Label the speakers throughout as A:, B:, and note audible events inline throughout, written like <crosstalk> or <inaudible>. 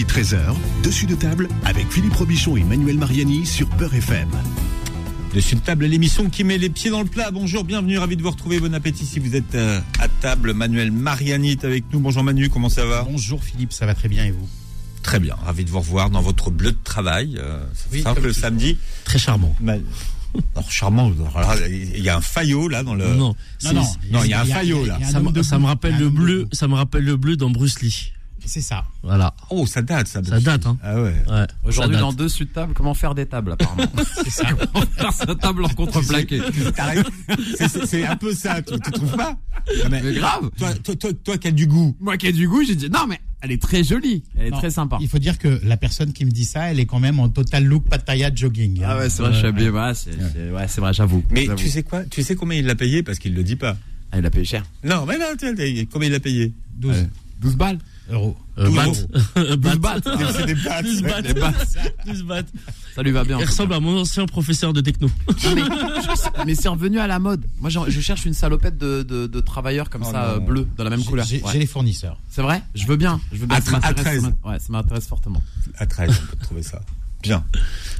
A: midi 13h, dessus de table avec Philippe Robichon et Manuel Mariani sur Peur FM.
B: Dessus de table, l'émission qui met les pieds dans le plat. Bonjour, bienvenue, ravi de vous retrouver. Bon appétit si vous êtes euh, à table. Manuel Mariani est avec nous. Bonjour Manu, comment ça va?
C: Bonjour Philippe, ça va très bien et vous?
B: Très bien, ravi de vous revoir dans votre bleu de travail. Euh,
C: Oui,
B: simple le samedi.
C: Très charmant.
B: Ma- Alors, charmant, il y a un faillot là dans le.
D: Non,
C: Non, non,
B: non, il y a un faillot, là.
C: a
D: Ça, me-
C: debout.
D: ça me rappelle le bleu, ça me rappelle le bleu dans Bruce Lee.
C: C'est ça.
D: Voilà.
B: Oh, ça date, ça.
D: Ça date, hein.
B: Ah ouais.
D: Ouais.
E: Aujourd'hui, dans. Dessus de table, comment faire des tables, apparemment. <laughs>
C: C'est ça.
E: comment faire sa table en contreplaqué.
B: C'est- un peu ça, tu, tu trouves pas Non, mais
E: Mais grave.
B: Toi, toi, toi, toi qui as du goût.
E: Moi qui ai du goût, j'ai dit, non, mais elle est très jolie. Elle est
C: Non,
E: très sympa.
C: Il faut dire que la personne qui me dit ça, elle est quand même en total look Pattaya jogging. hein.
E: Ah ouais, c'est vrai, je suis habillé. Ouais, c'est c'est- ouais, c'est vrai, j'avoue.
B: Mais tu sais quoi Tu sais combien il l'a payé parce qu'il le dit pas.
E: Ah, il a payé cher.
B: Non, mais non, tu sais, combien il l'a payé?
C: 12
E: Ouais. 12 balles.
C: Euros.
D: Euh,
B: 12
D: bat.
B: euros. <laughs>
D: Bat.
E: 12 balles.
B: C'est des pattes.
D: 12 battes.
E: Les balles.
D: 12 battes.
E: Ça lui va bien.
D: Il ressemble à mon ancien professeur de techno.
E: Non, mais c'est revenu à la mode. Moi, je cherche une salopette de, de, de travailleurs comme
B: Oh
E: ça,
B: non.
E: euh, bleu, dans la même couleur.
C: J'ai
E: Ouais.
C: les fournisseurs.
E: C'est vrai? Je veux bien. Je veux bien.
B: À
E: ça
B: tre- à
E: m'intéresse,
B: 13.
E: ça m'int- Ouais, ça m'intéresse fortement.
B: À 13, on peut trouver ça. Bien.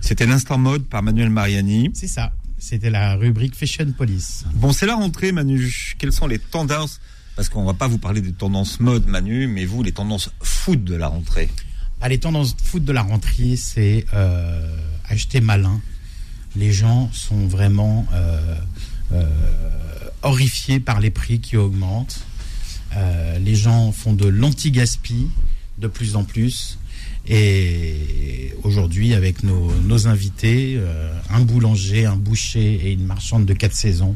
B: C'était l'instant mode par Manuel Mariani.
C: C'est ça. C'était la rubrique Fashion Police.
B: Bon, c'est la rentrée, Manu. Quelles sont les tendances Parce qu'on va pas vous parler des tendances mode, Manu, mais vous, les tendances foot de la rentrée.
C: Bah, les tendances de foot de la rentrée, c'est euh, acheter malin. Les gens sont vraiment euh, euh, horrifiés par les prix qui augmentent. Les gens font de l'anti-gaspi de plus en plus. Et aujourd'hui, avec nos, invités, un boulanger, un boucher et une marchande de quatre saisons,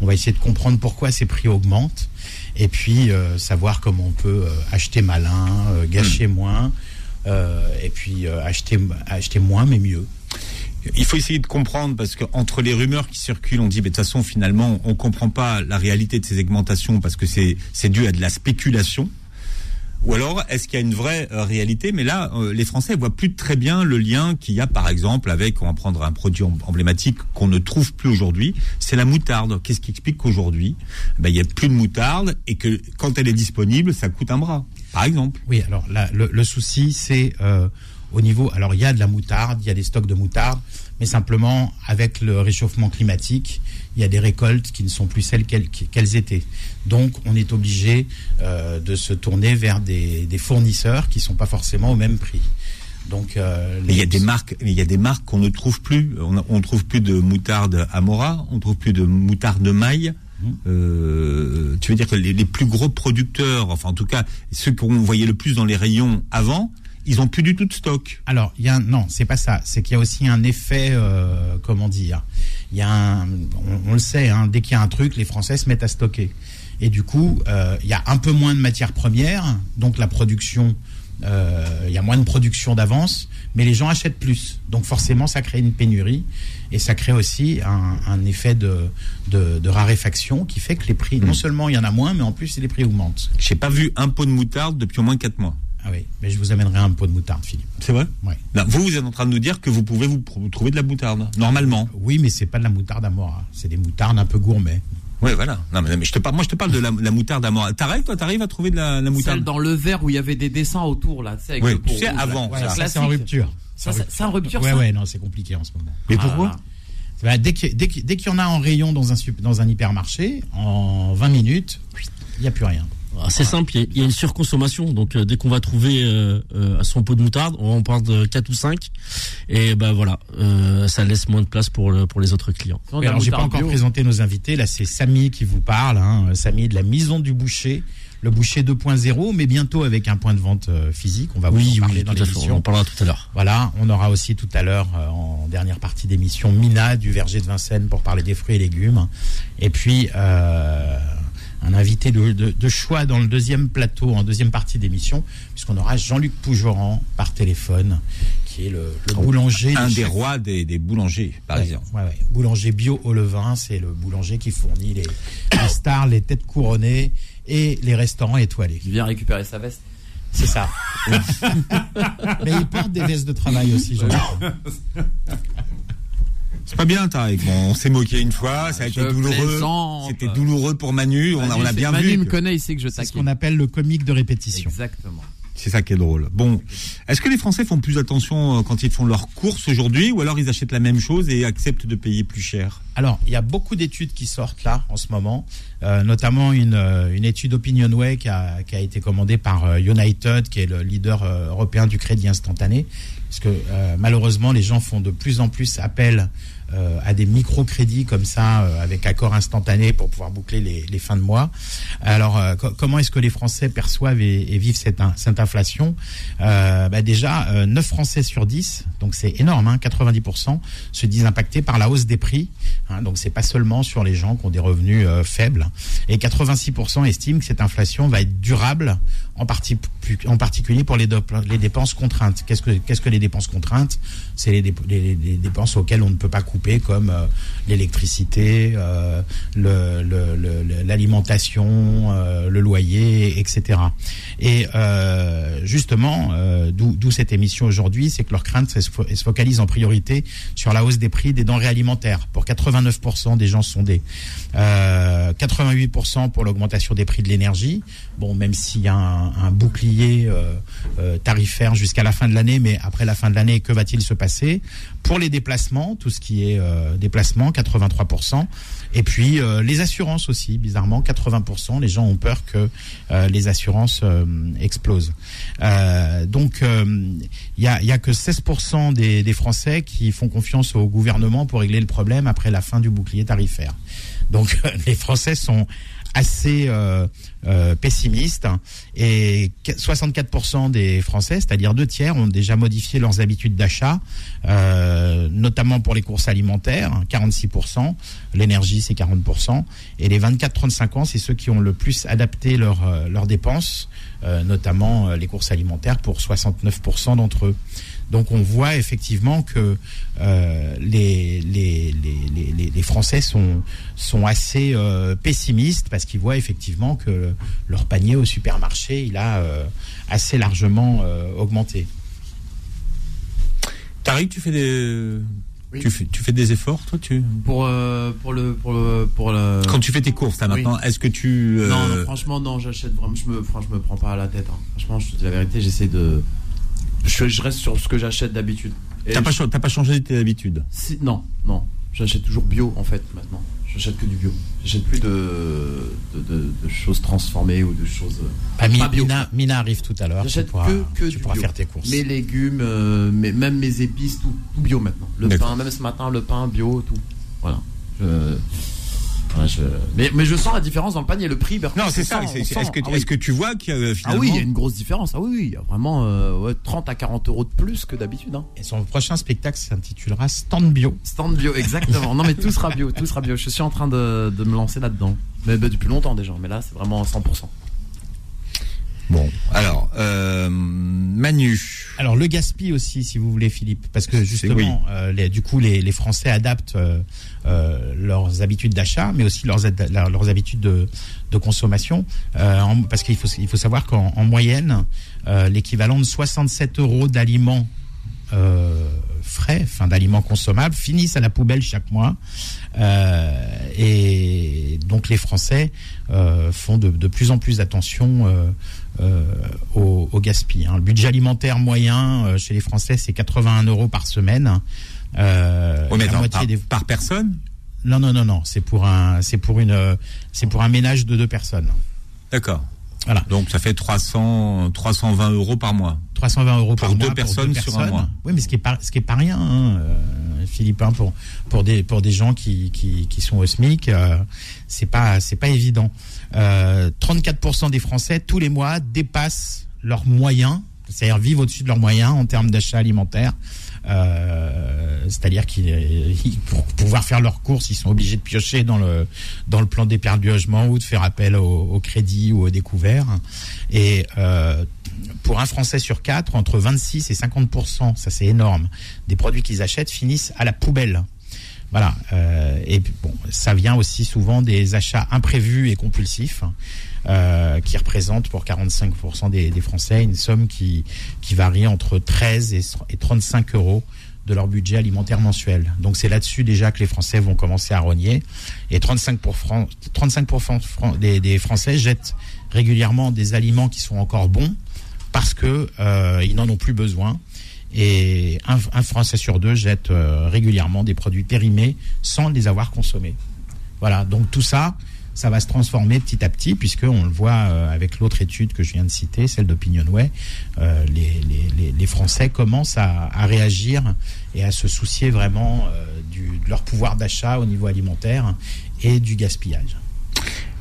C: on va essayer de comprendre pourquoi ces prix augmentent et puis euh, savoir comment on peut euh, acheter malin, euh, gâcher moins, euh, et puis euh, acheter, acheter moins mais mieux.
B: Il faut essayer de comprendre parce que entre les rumeurs qui circulent, on dit, mais de toute façon, finalement, on comprend pas la réalité de ces augmentations parce que c'est c'est dû à de la spéculation. Ou alors, est-ce qu'il y a une vraie euh, réalité? Mais là, euh, les Français voient plus très bien le lien qu'il y a, par exemple, avec, on va prendre un produit em- emblématique qu'on ne trouve plus aujourd'hui, c'est la moutarde. Qu'est-ce qui explique qu'aujourd'hui, ben, il y a plus de moutarde et que quand elle est disponible, ça coûte un bras, par exemple.
C: Oui, alors là, le, le souci, c'est euh, au niveau. Alors, il y a de la moutarde, il y a des stocks de moutarde, mais simplement, avec le réchauffement climatique, il y a des récoltes qui ne sont plus celles qu'elles étaient. Donc, on est obligé euh, de se tourner vers des, des fournisseurs qui ne sont pas forcément au même prix. Donc, euh,
B: il y a des marques, il y a des marques qu'on ne trouve plus. On, on trouve plus de moutarde Amora, on trouve plus de moutarde maille.
C: Mhm.
B: Euh, tu veux dire que les, les plus gros producteurs, enfin en tout cas ceux qu'on voyait le plus dans les rayons avant, ils ont plus du tout de stock.
C: Alors, il y a un, non, c'est pas ça. C'est qu'il y a aussi un effet, euh, comment dire Il y a un, on, on le sait, hein, dès qu'il y a un truc, les Français se mettent à stocker. Et du coup, euh, il y a un peu moins de matières premières, donc la production, euh, il y a moins de production d'avance, mais les gens achètent plus. Donc forcément, ça crée une pénurie et ça crée aussi un, un effet de, de, de raréfaction qui fait que les prix, non seulement il y en a moins, mais en plus les prix augmentent.
B: J'ai pas vu un pot de moutarde depuis au moins 4 mois.
C: Ah oui, mais je vous amènerai un pot de moutarde, Philippe.
B: C'est vrai. Non, Vous, vous êtes en train de nous dire que vous pouvez vous, trouver de la moutarde, normalement.
C: Oui, mais c'est pas de la moutarde Amora, c'est des moutardes un peu gourmets.
B: Ouais, voilà. Non, mais, mais je te parle, moi, je te parle de la, la moutarde Amora. T'arrives, toi, t'arrives à trouver de la, la moutarde
E: Celle dans le verre où il y avait des dessins autour, là. Avec
B: Oui,
E: le
B: tu sais,
E: rouge,
B: avant, ça.
C: c'est en rupture.
E: Ça, c'est en rupture,
C: Ouais,
E: ça
C: ouais, non, c'est compliqué en ce moment.
B: Mais
E: Ah
B: pourquoi
E: là là.
C: Bah, dès qu'il dès dès y en a en rayon dans un, dans un hypermarché, en 20 minutes, il n'y a plus rien.
D: Ah, C'est simple, il y a- une surconsommation. Donc euh, dès qu'on va trouver euh, euh, son pot de moutarde, on en parle de 4 ou 5. Et ben voilà, euh, ça laisse moins de place pour, le- pour les autres clients.
C: Oui, alors, j'ai pas encore
E: bio.
C: présenté nos invités. Là, c'est Samy qui vous parle. Hein. Samy de la Maison du Boucher, le Boucher 2.0, mais bientôt avec un point de vente physique. On va vous
D: Oui,
C: en parler
D: oui,
C: dans
D: à fait. On en
C: l'émission.
D: parlera tout à l'heure.
C: Voilà, on aura aussi tout à l'heure, euh, en dernière partie d'émission, Mina du Verger de Vincennes pour parler des fruits et légumes. Et puis, euh, un invité de, de- de choix dans le deuxième plateau, en deuxième partie d'émission, puisqu'on aura Jean-Luc Pougeran par téléphone, qui est le, le boulanger.
B: Un des rois des, des boulangers parisiens.
C: Ouais, ouais. Boulanger bio au levain, c'est le boulanger qui fournit les, les stars, les têtes couronnées et les restaurants étoilés.
E: Il vient récupérer sa veste.
C: C'est ça. <laughs> Mais il porte des vestes de travail aussi, Jean-Luc.
B: C'est pas bien, Tarek. Bon, on s'est moqué une fois, ça a été
E: Je
B: douloureux. C'était douloureux pour Manu. On a,
E: Manu,
B: on a bien
E: Manu
B: vu.
E: me
B: que-
E: connaît, il sait que je
C: C'est ce qu'on appelle le comique de répétition.
E: Exactement.
B: C'est ça qui est drôle. Bon, est-ce que les Français font plus attention euh, quand ils font leurs courses aujourd'hui ou alors ils achètent la même chose et acceptent de payer plus cher?
C: Alors, il y a beaucoup d'études qui sortent là en ce moment, euh, notamment une, euh, une étude Opinionway qui a, qui a été commandée par euh, United, qui est le leader euh, européen du crédit instantané. Parce que euh, malheureusement, les gens font de plus en plus appel euh, à des microcrédits comme ça, avec accord instantané pour pouvoir boucler les, les fins de mois. Alors, co- comment est-ce que les Français perçoivent et, et vivent cette, cette inflation? Bah Déjà, euh, 9 Français sur 10, donc c'est énorme, hein, 90%, se disent impactés par la hausse des prix. Hein, donc, c'est pas seulement sur les gens qui ont des revenus euh, faibles. Et 86% estiment que cette inflation va être durable, en, partie, en particulier pour les, dépenses contraintes. Qu'est-ce que, qu'est-ce que les dépenses contraintes? C'est les, dép- les- les dépenses auxquelles on ne peut pas couper, comme euh, l'électricité, euh, l'alimentation, euh, le loyer, etc. Et euh, justement, d'où cette émission aujourd'hui, c'est que leur crainte elle se, se focalise en priorité sur la hausse des prix des denrées alimentaires. Pour 89% des gens sondés, euh, 88% pour l'augmentation des prix de l'énergie. Bon, même s'il y a un, un bouclier euh, euh, tarifaire jusqu'à la fin de l'année, mais après la fin de l'année, que va-t-il se passer? Pour les déplacements, tout ce qui est euh, déplacement, 83%. Et puis les assurances aussi, bizarrement, 80%. Les gens ont peur que les assurances explosent. Donc, il y, a, y a que 16% des, des Français qui font confiance au gouvernement pour régler le problème après la fin du bouclier tarifaire. Donc, <laughs> les Français sont assez euh, euh, pessimistes et 64% des Français, c'est-à-dire deux tiers, ont déjà modifié leurs habitudes d'achat, euh, notamment pour les courses alimentaires, 46%, l'énergie c'est 40%, et les 24-35 ans, c'est ceux qui ont le plus adapté leurs euh, leurs dépenses, euh, notamment euh, les courses alimentaires pour 69% d'entre eux. Donc on voit effectivement que euh, les, les, les, les, les Français sont, sont assez euh, pessimistes parce qu'ils voient effectivement que leur panier au supermarché, il a euh, assez largement euh, augmenté.
B: Tariq, tu fais des...
E: Oui.
B: Tu fais, tu fais des efforts, toi tu...
E: Pour, euh, pour le. Pour le, pour le...
B: Quand tu fais tes courses, là,
E: Oui.
B: maintenant, est-ce que tu... euh,
E: Non, non, franchement, non, j'achète vraiment. Je me, franchement, je me prends pas à la tête. hein. Franchement, je te dis la vérité, j'essaie de. Je, je reste sur ce que j'achète d'habitude.
B: T'as pas, pas changé tes habitudes
E: si- Non, non. J'achète toujours bio, en fait, maintenant. J'achète que du bio. J'achète plus de, de, de- de choses transformées ou de choses. euh,
C: Ah,
E: Pas bio.
C: Mina, Mina arrive tout à l'heure.
E: J'achète que, que
C: tu
E: du
C: pourras
E: bio.
C: faire tes courses.
E: Mes légumes, euh, mes- même mes épices, tout, tout bio maintenant. Le pain, même ce matin, le pain bio, tout. Je- Mais, mais je sens la différence dans le panier. Le prix, par
B: Non, c'est ça. que,
E: Ah oui.
B: est-ce que tu vois qu'il y a euh,
E: Ah
B: finalement...
E: oui, il y a une grosse différence. Ah oui, oui, il y a vraiment euh, ouais, 30 à 40 euros de plus que d'habitude. Hein.
C: Et son prochain spectacle s'intitulera Stand Bio.
E: Stand bio, exactement. non, mais tout sera bio, tout sera bio. Je suis en train de, de me lancer là-dedans. Mais bah, depuis longtemps déjà, mais là, c'est vraiment 100%.
B: Bon, alors, euh, Manu.
C: Alors le gaspille aussi, si vous voulez, Philippe, parce que justement,
B: oui.
C: euh, les- du coup, les, les Français adaptent euh, leurs habitudes d'achat, mais aussi leurs, habitudes de, de consommation, euh, en- parce qu'il faut, il faut savoir qu'en en moyenne, euh, l'équivalent de 67 euros d'aliments euh, frais, enfin d'aliments consommables, finissent à la poubelle chaque mois. Euh, et donc les Français euh, font de, de plus en plus attention euh, au, au gaspillage. hein. Le budget alimentaire moyen chez les Français, c'est 81 euros par semaine.
B: Oh, mais
C: moitié
B: par,
C: des...
B: par personne?
C: Non, non, non, non. C'est pour un, c'est pour une, c'est pour un ménage de deux personnes.
B: D'accord.
C: Voilà.
B: Donc ça fait 300, 320 euros par mois.
C: 320 euros
B: Pour
C: par
B: deux
C: mois
B: personnes sur un mois.
C: Oui, mais ce qui est pas, ce qui est pas rien, hein, euh, Philippe, hein, pour pour des pour des gens qui qui, qui sont au SMIC, euh, c'est pas c'est pas évident. Euh, 34% des Français tous les mois dépassent leurs moyens, c'est-à-dire vivent au-dessus de leurs moyens en termes d'achat alimentaire. Euh, c'est-à-dire qu'ils ils- pour pouvoir faire leurs courses, ils sont obligés de piocher dans le dans le plan d'épargne du logement ou de faire appel au, au crédit ou au découvert. Et euh, pour un Français sur quatre, entre 26 et 50 ça c'est énorme, des produits qu'ils achètent finissent à la poubelle. Voilà. Euh, et bon, ça vient aussi souvent des achats imprévus et compulsifs, euh, qui représentent pour 45% des, Français une somme qui, qui varie entre 13 et, et 35 euros de leur budget alimentaire mensuel. Donc c'est là-dessus déjà que les Français vont commencer à rogner. Et 35%, pour Fran- 35 fran- des, des Français jettent régulièrement des aliments qui sont encore bons parce que euh, ils n'en ont plus besoin. Et un, un Français sur deux jette euh, régulièrement des produits périmés sans les avoir consommés. Voilà, donc tout ça, ça va se transformer petit à petit, puisque on le voit euh, avec l'autre étude que je viens de citer, celle d'Opinionway, euh, les, Français commencent à, réagir et à se soucier vraiment euh, de leur pouvoir d'achat au niveau alimentaire et du gaspillage.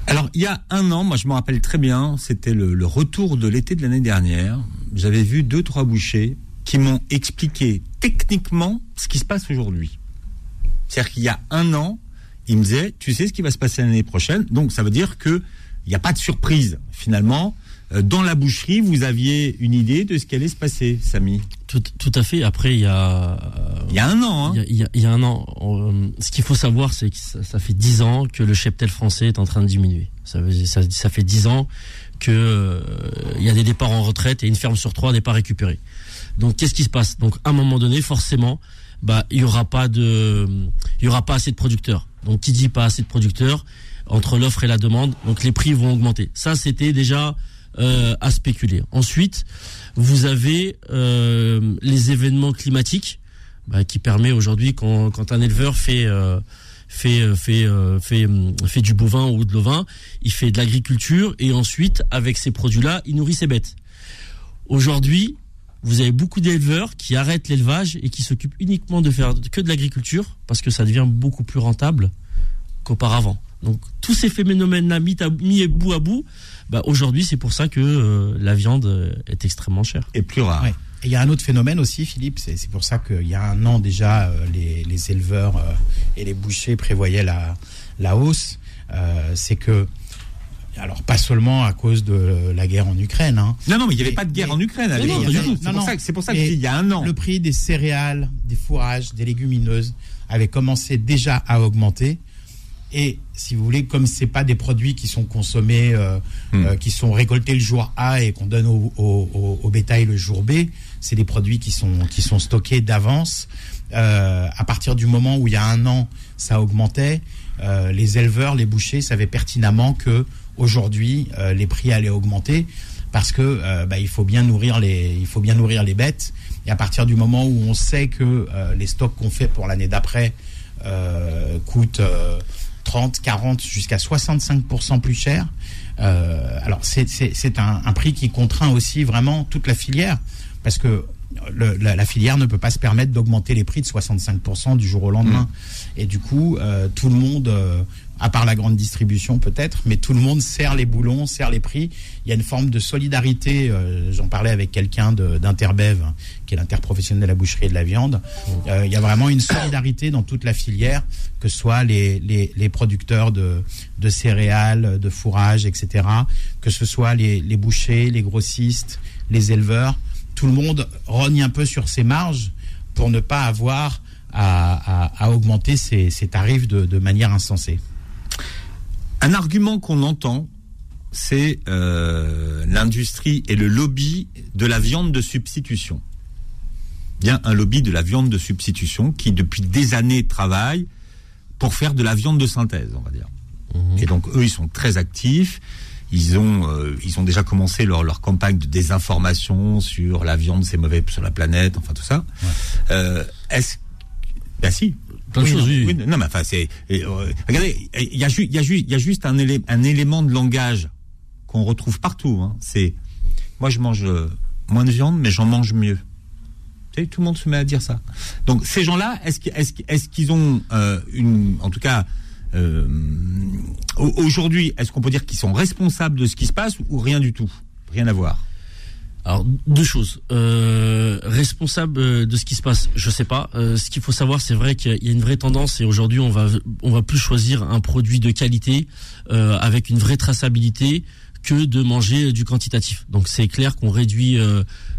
B: Alors, il y a un an, moi je me rappelle très bien, c'était le retour de l'été de l'année dernière. J'avais vu deux, trois bouchers qui m'ont expliqué techniquement ce qui se passe aujourd'hui. C'est-à-dire qu'il y a un an, ils me disaient, tu sais ce qui va se passer l'année prochaine, donc ça veut dire que il n'y a pas de surprise finalement. Euh, Dans la boucherie, vous aviez une idée de ce qui allait se passer, Samy?
D: Tout, tout à fait. Après, il y a. euh,
B: Il y a un an, hein
D: Il y a, il y il un an. euh, ce qu'il faut savoir, c'est que ça, ça fait dix ans que le cheptel français est en train de diminuer. Ça, veut- ça, ça fait dix ans que euh, il y a des départs en retraite et une ferme sur trois n'est pas récupérée. Donc, qu'est-ce qui se passe? Donc, à un moment donné, forcément, bah, il y aura pas de, il y aura pas assez de producteurs. Donc, qui dit pas assez de producteurs entre l'offre et la demande, donc les prix vont augmenter. Ça, c'était déjà euh, à spéculer. Ensuite, vous avez euh, les événements climatiques bah, qui permet aujourd'hui quand, quand un éleveur fait euh, fait euh, fait euh, fait hum, fait du bovin ou de l'ovin, il fait de l'agriculture et ensuite avec ces produits-là, il nourrit ses bêtes. Aujourd'hui, vous avez beaucoup d'éleveurs qui arrêtent l'élevage et qui s'occupent uniquement de faire que de l'agriculture parce que ça devient beaucoup plus rentable qu'auparavant. Donc tous ces phénomènes-là mis, à- mis bout à bout, bah, aujourd'hui c'est pour ça que euh, la viande euh, est extrêmement chère.
B: Et plus rare.
C: Ouais. Et il y a un autre phénomène aussi, Philippe, c'est c'est pour ça qu'il y a un an déjà, euh, les, les éleveurs euh, et les bouchers prévoyaient la, la hausse. Euh, c'est que, alors pas seulement à cause de la guerre en Ukraine, hein,
B: Non, non, mais il n'y avait
C: Mais-
B: pas de guerre
C: mais-
B: en Ukraine. à l'époque. C'est pour ça pour ça que
C: Mais
B: je dis il y a un an.
C: le prix des céréales, des fourrages, des légumineuses avait commencé déjà à augmenter. Et si vous voulez, comme c'est pas des produits qui sont consommés, euh,
B: Hmm.
C: euh, qui sont récoltés le jour A et qu'on donne au, au- au- au bétail le jour B, c'est des produits qui sont qui sont stockés d'avance. Euh, à partir du moment où il y a un an, ça augmentait, les éleveurs, les bouchers savaient pertinemment que aujourd'hui euh, les prix allaient augmenter parce que euh, bah, il faut bien nourrir les il faut bien nourrir les bêtes. Et à partir du moment où on sait que euh, les stocks qu'on fait pour l'année d'après coûtent euh, 30, 40 jusqu'à 65% plus cher. Alors c'est un, un prix qui contraint aussi vraiment toute la filière parce que le- la, la filière ne peut pas se permettre d'augmenter les prix de 65% du jour au lendemain. Et du coup, euh, tout le monde, euh, à part la grande distribution peut-être, mais tout le monde serre les boulons, serre les prix. Il y a une forme de solidarité. euh, J'en parlais avec quelqu'un d'Interbev, qui est l'interprofessionnel de la boucherie et de la viande. Euh, il y a vraiment une solidarité dans toute la filière, que ce soit les, les, les producteurs de, de céréales, de fourrage, etc., que ce soit les, les bouchers, les grossistes, les éleveurs. Tout le monde rogne un peu sur ses marges pour ne pas avoir à, à- à augmenter ses, ses tarifs de, de manière insensée.
B: Un argument qu'on entend, c'est euh, l'industrie et le lobby de la viande de substitution. Bien un lobby de la viande de substitution qui depuis des années travaille pour faire de la viande de synthèse, on va dire. Et donc eux, ils sont très actifs. Ils ont, euh, ils ont déjà commencé leur, leur campagne de désinformation sur la viande, c'est mauvais sur la planète, enfin tout ça. Euh, Est-ce, ben si,
D: Plein de choses, oui.
B: oui, non, mais enfin, c'est. euh, regardez, il y a, ju- il y, a ju- il y a juste un, élé- un élément de langage qu'on retrouve partout. hein. C'est. Moi, je mange euh, moins de viande, mais j'en mange mieux. Savez, tout le monde se met à dire ça. Donc, ces gens-là, est-ce qu'ils est est qu'ils ont euh, une. En tout cas. Euh, au- Aujourd'hui, est-ce qu'on peut dire qu'ils sont responsables de ce qui se passe ou rien du tout? Rien à voir.
D: Alors deux choses. Euh, responsable euh, de ce qui se passe, je sais pas. Euh, ce qu'il faut savoir, c'est vrai qu'il y a une vraie tendance et aujourd'hui on va on va plus choisir un produit de qualité avec une vraie traçabilité que de manger du quantitatif. Donc c'est clair qu'on réduit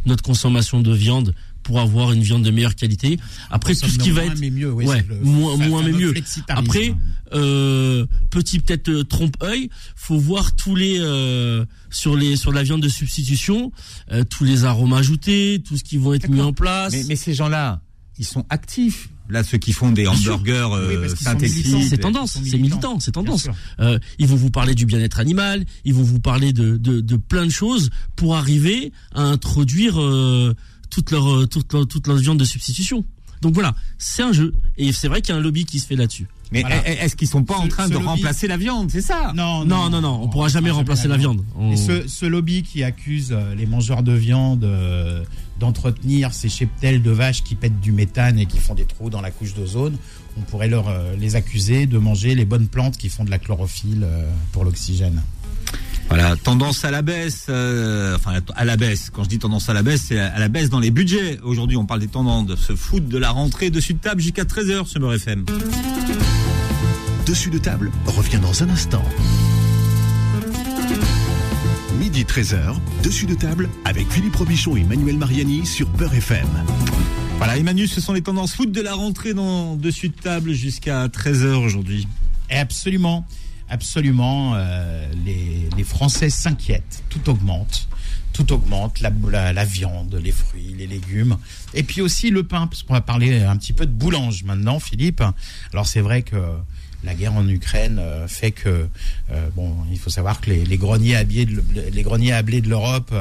D: notre consommation de viande pour avoir une viande de meilleure qualité. Après tout ce qui va
C: Moins,
D: être
C: mais mieux, oui,
D: Ouais,
C: le
D: moins- moins, mais mieux. Après, euh, petit peut-être euh, trompe-œil, faut voir tous les euh, sur les sur la viande de substitution, euh, tous les arômes ajoutés, tout ce qui vont être mis en place.
B: Mais, mais ces gens-là, ils sont actifs Là, ceux qui font des hamburgers
C: Oui,
B: euh,
C: sont
B: synthétiques.
D: C'est tendance, c'est militant, c'est tendance. Euh, ils vont vous parler du bien-être animal, ils vont vous parler de, de, de plein de choses pour arriver à introduire euh, toute leur euh, toute leur, toute leur viande de substitution. Donc voilà, c'est un jeu et c'est vrai qu'il y a un lobby qui se fait là-dessus.
B: Mais
C: Voilà.
B: est-ce qu'ils sont pas en train de
C: lobby-
B: remplacer la viande C'est ça?
C: Non,
D: Non, non, non, on pourra jamais remplacer la viande. On-
C: Et ce, ce lobby qui accuse euh, les mangeurs de viande euh, d'entretenir ces cheptels de vaches qui pètent du méthane et qui font des trous dans la couche d'ozone, on pourrait leur, euh, les accuser de manger les bonnes plantes qui font de la chlorophylle euh, pour l'oxygène.
B: Voilà, tendance à la baisse, euh, enfin à la baisse. Quand je dis tendance à la baisse, c'est à la baisse dans les budgets. Aujourd'hui, on parle des tendances de se foutre de la rentrée dessus de table jusqu'à 13h sur Beurre FM.
A: Dessus de table revient dans un instant. Midi 13h, dessus de table avec Philippe Robichon et Manuel Mariani sur Beurre FM.
B: Voilà, Emmanuel, ce sont les tendances foot de la rentrée dans dessus de table jusqu'à 13h aujourd'hui.
C: Absolument, absolument, euh, les, Français s'inquiètent. Tout augmente. Tout augmente, la, viande, les fruits, les légumes, et puis aussi le pain, parce qu'on va parler un petit peu de boulange maintenant, Philippe. Alors c'est vrai que la guerre en Ukraine euh, fait que euh, bon, il faut savoir que les, greniers à blé de, les greniers de l'Europe,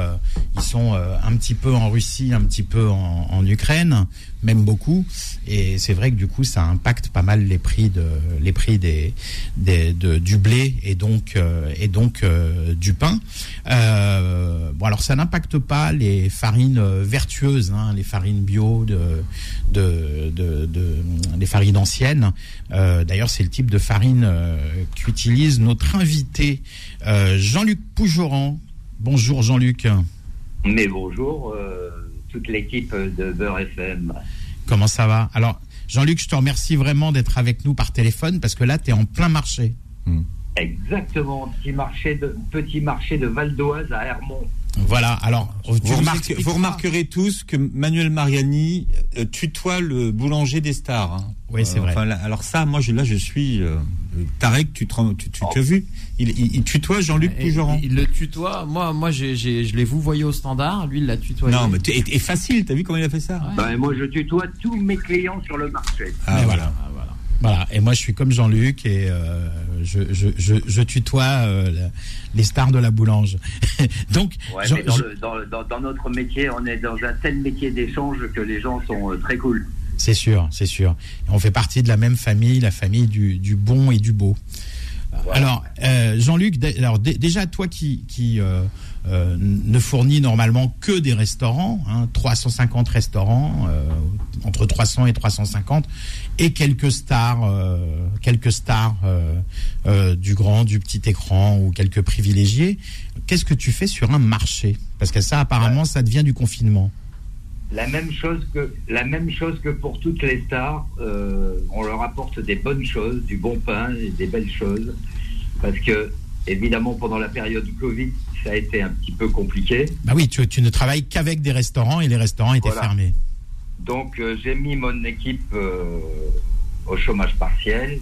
C: ils sont un petit peu en Russie, un petit peu en, en Ukraine, même beaucoup. Et c'est vrai que du coup, ça impacte pas mal les prix de les prix des, des de, du blé et donc euh, et donc euh, du pain. Euh, bon, alors ça n'impacte pas les farines euh, vertueuses, hein, les farines bio de de, de, de les farines anciennes. D'ailleurs, c'est le type de farine qu'utilise notre invité Jean-Luc Pougeran. Bonjour Jean-Luc.
F: Mais bonjour, euh, toute l'équipe de Beurre FM.
C: Comment ça va? Alors, Jean-Luc, je te remercie vraiment d'être avec nous par téléphone parce que là, tu es en plein marché.
F: Exactement, petit marché de, petit marché de Val d'Oise à Hermont.
C: Voilà, alors,
B: Vous, remarquerez tous que Manuel Mariani euh, tutoie le boulanger des stars. hein.
C: Oui, c'est vrai.
B: enfin, là- alors ça, moi, je, là, je suis... Euh, Tarek, tu te tu, tu, tu as vu? Il, il, il tutoie Jean-Luc Pougeran.
E: Il le tutoie. Moi, moi je l'ai vous voyé au standard. Lui, il l'a tutoyé.
B: Non, mais tu- et, facile, t'as vu comment il a fait ça?
E: Ouais.
F: Ben, moi, je tutoie tous mes clients sur le marché.
B: Ah,
C: Mais
B: voilà.
E: Ah, voilà.
C: Voilà, et moi je suis comme Jean-Luc et euh, je, je, je, je tutoie euh, la- les stars de la boulange. <laughs> Donc,
F: Ouais,
C: Jean-
F: mais dans, le- dans, dans- dans notre métier, on est dans un tel métier d'échange que les gens sont euh, très cool.
C: c'est sûr, c'est sûr. On fait partie de la même famille, la famille du, du bon et du beau. Alors, euh, Jean-Luc, alors dé- déjà toi qui, qui euh, ne fournit normalement que des restaurants, hein, 350 restaurants, euh, entre 300 et 350, et quelques stars, euh, quelques stars du grand, du petit écran ou quelques privilégiés. Qu'est-ce que tu fais sur un marché? Parce que ça, apparemment, ça devient du confinement.
F: La même chose que, la même chose que pour toutes les stars, on leur apporte des bonnes choses, du bon pain et des belles choses. Parce que, évidemment, pendant la période Covid, ça a été un petit peu compliqué.
C: Bah oui, tu, tu ne travailles qu'avec des restaurants et les restaurants étaient
F: Voilà.
C: fermés.
F: Donc euh, j'ai mis mon équipe euh, au chômage partiel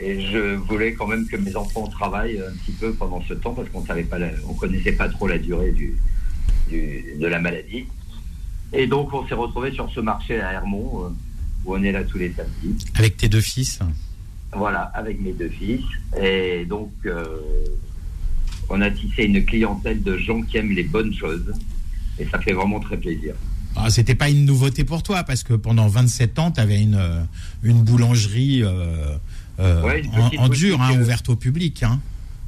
F: et je voulais quand même que mes enfants travaillent un petit peu pendant ce temps parce qu'on savait pas, la- on connaissait pas trop la durée du, du- de la maladie. Et donc on s'est retrouvé sur ce marché à Hermont euh, où on est là tous les samedis.
C: Avec tes deux fils.
F: Voilà, avec mes deux fils. Et donc euh, on a tissé une clientèle de gens qui aiment les bonnes choses et ça fait vraiment très plaisir.
C: Ah, C'était pas une nouveauté pour toi parce que pendant 27 ans, tu avais une, euh, une boulangerie euh, euh,
F: Ouais, une
C: en, dur, hein, ouverte au public. Hein.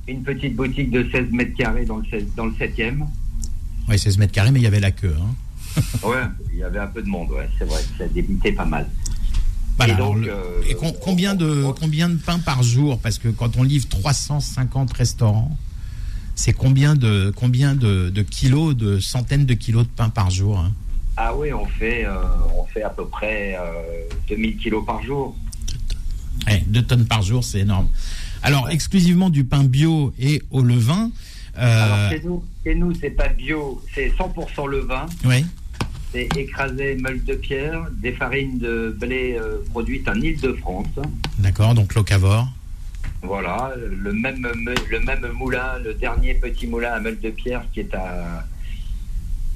F: Une petite boutique de 16 mètres carrés dans le, 16 dans le 7e.
C: Ouais, 16 mètres carrés, mais il y avait la queue. Hein.
F: Ouais, il y avait un peu de monde, ouais, c'est vrai, ça débutait pas mal.
C: Voilà,
F: Et donc,
C: le-
F: euh,
C: et con- combien, de, combien de pain par jour? Parce que quand on livre 350 restaurants, c'est combien de, combien de, de kilos, de centaines de kilos de pain par jour hein?
F: Ah oui, on fait, euh, on fait à peu près euh, 2000 kilos par jour.
C: Ouais, Deux tonnes par jour, c'est énorme. Alors, exclusivement du pain bio et au levain. euh,
F: Alors chez nous, chez nous c'est pas bio, c'est 100% levain,
C: ouais.
F: C'est écrasé meule de pierre, des farines de blé euh, produites en Île-de-France.
C: D'accord, donc locavore.
F: Voilà, le même, me- le même moulin, le dernier petit moulin à meule de pierre qui est à,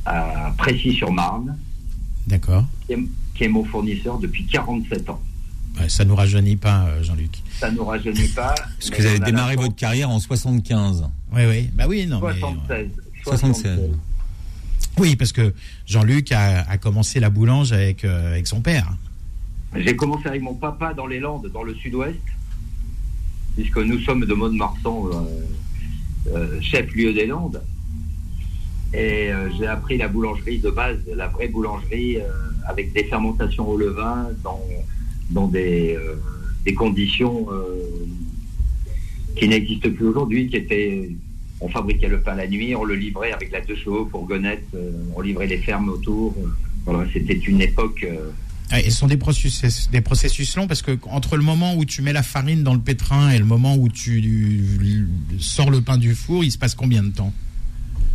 F: à Précy-sur-Marne,
C: D'accord.
F: qui est, qui est mon fournisseur depuis 47 ans.
C: Ouais, ça nous rajeunit pas, euh, Jean-Luc.
F: Ça nous rajeunit pas. <laughs>
B: Parce que vous avez démarré votre carrière en 75.
C: Oui, oui. Bah oui, non. mais,
F: 76.
B: 76.
C: Oui, parce que Jean-Luc a, commencé la boulange avec, euh, avec son père.
F: J'ai commencé avec mon papa dans les Landes, dans le sud-ouest, puisque nous sommes de Mont-de-Marsan, euh, euh, chef-lieu des Landes. Et j'ai appris la boulangerie de base, la vraie boulangerie, avec des fermentations au levain, dans, des, des conditions qui n'existent plus aujourd'hui, qui étaient... On fabriquait le pain la nuit, on le livrait avec la deux chevaux, fourgonnette, euh, on livrait les fermes autour. Voilà, c'était une époque... euh,
C: Ah, Et ce sont des processus, des processus longs parce que entre le moment où tu mets la farine dans le pétrin et le moment où tu sors le pain du four, il se passe combien de temps?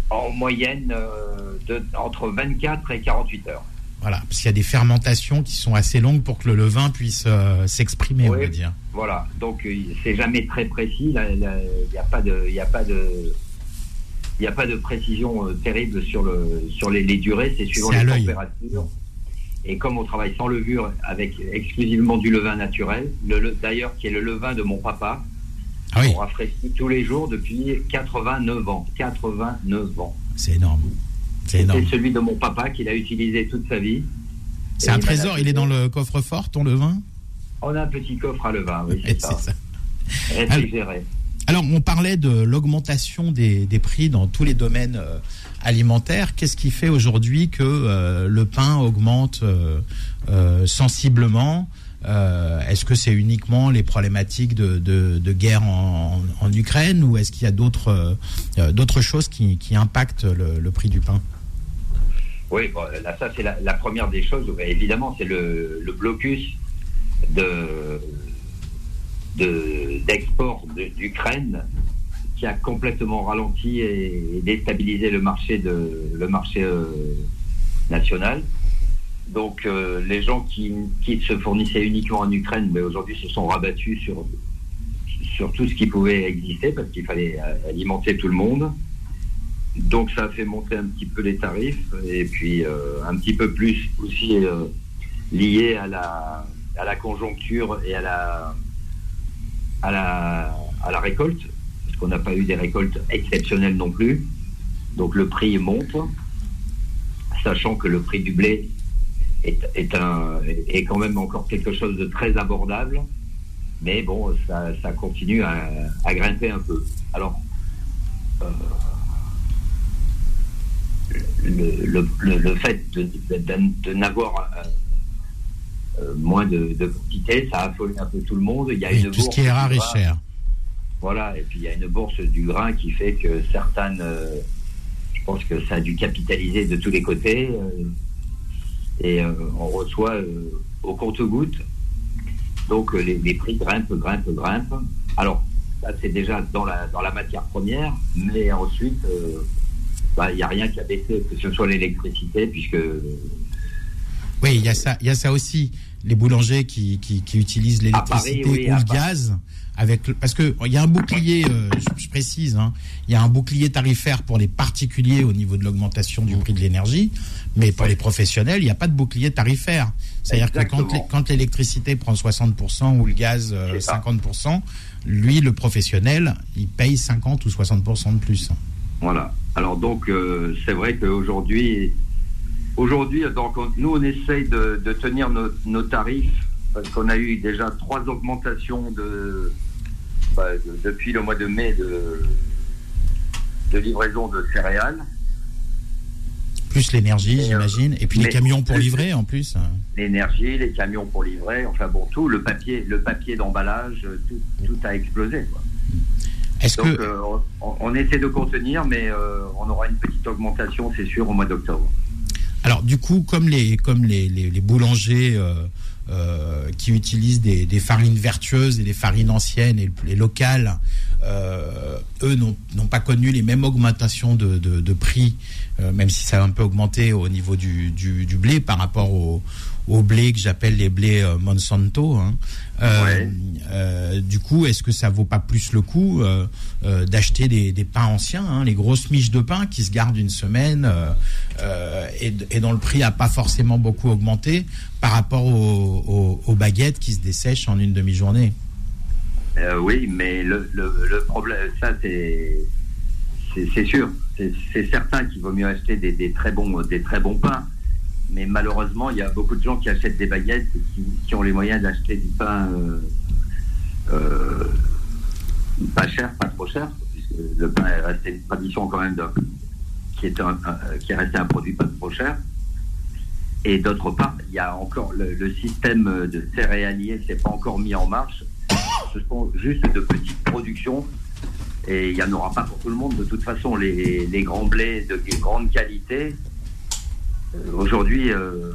F: En moyenne euh, de, entre 24 et 48 heures.
C: Voilà, parce qu'il y a des fermentations qui sont assez longues pour que le levain puisse euh, s'exprimer, on
F: Oui.
C: va dire.
F: Voilà, donc euh, c'est jamais très précis. Il n'y a pas de, il a pas de, il a pas de précision euh, terrible sur le, sur les, les durées. C'est suivant les températures. Et comme on travaille sans levure, avec exclusivement du levain naturel, le, le- d'ailleurs qui est le levain de mon papa,
C: Ah oui,
F: on rafraîchit tous les jours depuis 89 ans. 89 ans.
C: c'est énorme. Énorme.
F: celui de mon papa qu'il a utilisé toute sa vie.
C: C'est un trésor, il est dans le coffre-fort, ton levain
F: On a un petit coffre à levain, oui,
C: Et
F: c'est ça.
C: c'est ça.
F: Réfrigéré.
C: Alors, on parlait de l'augmentation des, des prix dans tous les domaines euh, alimentaires. Qu'est-ce qui fait aujourd'hui que euh, le pain augmente euh, sensiblement Est-ce que c'est uniquement les problématiques de, de- de guerre en, en Ukraine ou est-ce qu'il y a d'autres d'autres choses qui, qui impactent le, le prix du pain?
F: Oui, là, ça, c'est la, première des choses. Évidemment, c'est le, blocus de de- d'export de- d'Ukraine qui a complètement ralenti et, et déstabilisé le marché de le marché euh, national. Donc euh, les gens qui, qui se fournissaient uniquement en Ukraine, mais aujourd'hui se sont rabattus sur sur tout ce qui pouvait exister parce qu'il fallait euh, alimenter tout le monde. Donc ça a fait monter un petit peu les tarifs et puis euh, un petit peu plus aussi euh, lié à la, à la conjoncture et à la, à la, à la récolte, parce qu'on n'a pas eu des récoltes exceptionnelles non plus. Donc le prix monte, sachant que le prix du blé est, un, est quand même encore quelque chose de très abordable. Mais bon, ça, ça continue à, à grimper un peu. Alors, euh, le, le, le, le fait de, de, de- de n'avoir euh, euh, moins de, quantité, ça a affolé un peu tout le monde. Il y a une
C: Tout ce qui est
F: bourse
C: rare
F: grain.
C: cher.
F: Voilà, et puis il y a une bourse du grain qui fait que certaines, euh, je pense que ça a dû capitaliser de tous les côtés, et on reçoit au compte-goutte. Donc les, les prix grimpent, grimpent, grimpent. Alors, ça c'est déjà dans la, dans la matière première, mais ensuite, bah, il n'y a rien qui a baissé, que ce soit l'électricité, puisque
C: Oui, il y a ça, y a ça aussi. Les boulangers qui, qui, qui utilisent l'électricité
F: oui,
C: ou le gaz, avec parce que il y a un bouclier, euh, je, je précise, hein, il y a un bouclier tarifaire pour les particuliers au niveau de l'augmentation du prix de l'énergie, mais pour les professionnels, il n'y a pas de bouclier tarifaire. C'est-à-dire que quand, l'électricité prend 60% ou le gaz euh,
F: C'est ça.
C: 50%, lui, le professionnel, il paye 50 ou 60% de plus.
F: Voilà. Alors donc euh, c'est vrai qu'aujourd'hui, aujourd'hui donc on- nous on essaye de, de tenir nos, nos tarifs parce qu'on a eu déjà trois augmentations de, bah, de- depuis le mois de mai de, de livraison de céréales.
C: Plus l'énergie,
F: euh,
C: j'imagine, et puis les camions pour livrer en plus.
F: L'énergie, les camions pour livrer, enfin bon tout, le papier, le papier d'emballage, tout, tout a explosé. Quoi.
C: Est-ce que
F: euh, on, on essaie de contenir, mais euh, on aura une petite augmentation, c'est sûr, au mois d'octobre.
C: Alors du coup, comme les comme les, les, les boulangers euh, qui utilisent des, des farines vertueuses et des farines anciennes et, et locales, euh, eux n'ont pas connu les mêmes augmentations de, de, prix, euh, même si ça a un peu augmenté au niveau du, du, du blé par rapport au, au blé que j'appelle les blés Monsanto. Hein. Euh, du coup, est-ce que ça vaut pas plus le coup d'acheter des, pains anciens, hein, les grosses miches de pain qui se gardent une semaine et, dont le prix a pas forcément beaucoup augmenté par rapport aux, baguettes qui se dessèchent en une demi-journée?
F: Euh, oui, mais le, le, problème, ça c'est c'est sûr, c'est certain qu'il vaut mieux acheter des, très bons des très bons pains. Mais malheureusement, il y a beaucoup de gens qui achètent des baguettes et qui, ont les moyens d'acheter du pain euh, euh, pas cher, pas trop cher, puisque le pain est resté une tradition quand même qui est un, qui est resté un produit pas trop cher. Et d'autre part, il y a encore le, système de céréalier s'est pas encore mis en marche ce sont juste de petites productions et il n'y en aura pas pour tout le monde. De toute façon, les, grands blés de grande qualité, aujourd'hui, euh,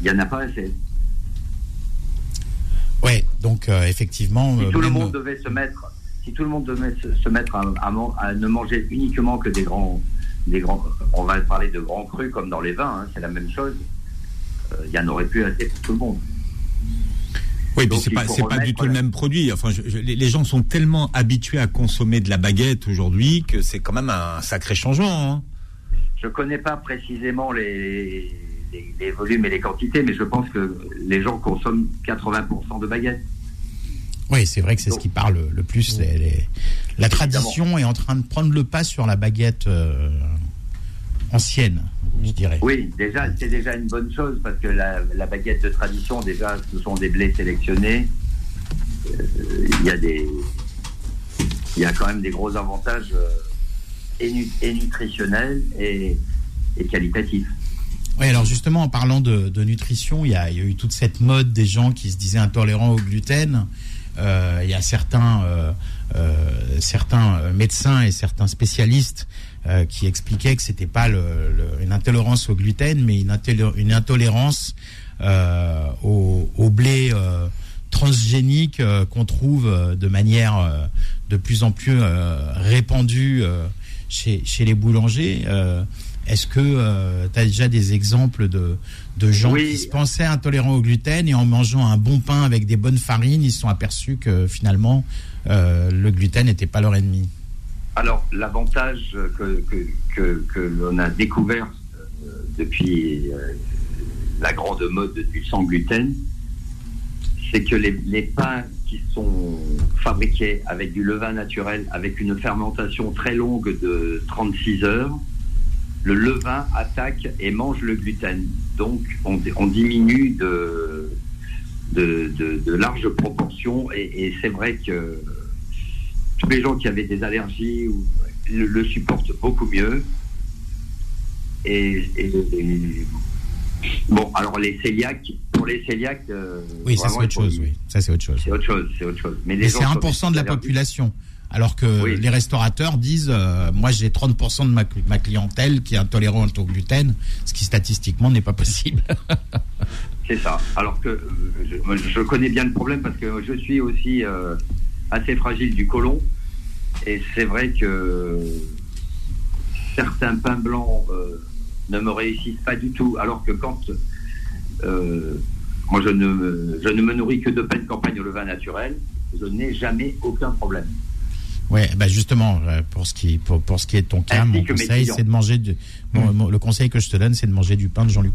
F: il n'y en a pas assez.
C: Ouais, donc euh, effectivement.
F: Si tout le monde devait se mettre, si tout le monde devait se, mettre à, ne manger uniquement que des grands, des grands, on va parler de grands crus comme dans les vins, hein, c'est la même chose. Il y en aurait plus assez pour tout le monde.
B: Oui, mais c'est pas c'est pas du tout le même produit. Enfin, les gens sont tellement habitués à consommer de la baguette aujourd'hui que c'est quand même un sacré changement. Hein.
F: Je connais pas précisément les, les, volumes et les quantités, mais je pense que les gens consomment 80% de baguettes.
C: Oui, c'est vrai que c'est ce qui parle le plus. la tradition est en train de prendre le pas sur la baguette euh, ancienne je dirais.
F: Oui, déjà, c'est déjà une bonne chose parce que la, baguette de tradition, déjà, ce sont des blés sélectionnés. Euh, il y a des, il y a quand même des gros avantages euh, et, nutritionnels et, qualitatifs.
C: Oui, alors justement, en parlant de, nutrition, il y, a, eu toute cette mode des gens qui se disaient intolérants au gluten. Euh, il y a certains, certains médecins et certains spécialistes euh, qui expliquait que c'était pas une intolérance au gluten, mais une, intolérance euh, au, blé euh, transgénique euh, qu'on trouve de manière de plus en plus répandue chez, chez, les boulangers. Est-ce que tu as déjà des exemples de, de gens qui se pensaient intolérants au gluten et en mangeant un bon pain avec des bonnes farines, ils se sont aperçus que finalement le gluten n'était pas leur ennemi?
F: Alors, l'avantage que, que, l'on a découvert euh, depuis euh, la grande mode du sans gluten, c'est que les, les, pains sont fabriqués avec du levain naturel, avec une fermentation très longue de 36 heures, le levain attaque et mange le gluten. Donc, on, diminue de, de, larges proportions et, et c'est vrai que tous les gens qui avaient des allergies le, supportent beaucoup mieux. Et, bon, alors les cœliaques, pour les cœliaques,
C: euh, oui, ça c'est autre chose. Oui, ça c'est autre chose.
F: C'est autre chose, c'est autre chose.
C: Mais c'est 1% de la population. Alors que les restaurateurs disent, euh, moi j'ai 30% de ma, ma, clientèle qui est intolérante au gluten, ce qui statistiquement n'est pas possible. <laughs>
F: c'est ça. Alors que euh, je, connais bien le problème parce que je suis aussi assez fragile du côlon. Et c'est vrai que certains pains blancs ne me réussissent pas du tout, alors que quand euh, moi je ne, je ne me nourris que de pain de campagne au levain naturel, je n'ai jamais aucun problème.
C: Oui, bah justement, euh, pour ce qui pour, pour ce qui est de ton cas, mon conseil, c'est de manger du. Mmh. le conseil que je te donne, c'est de manger du pain de Jean-Luc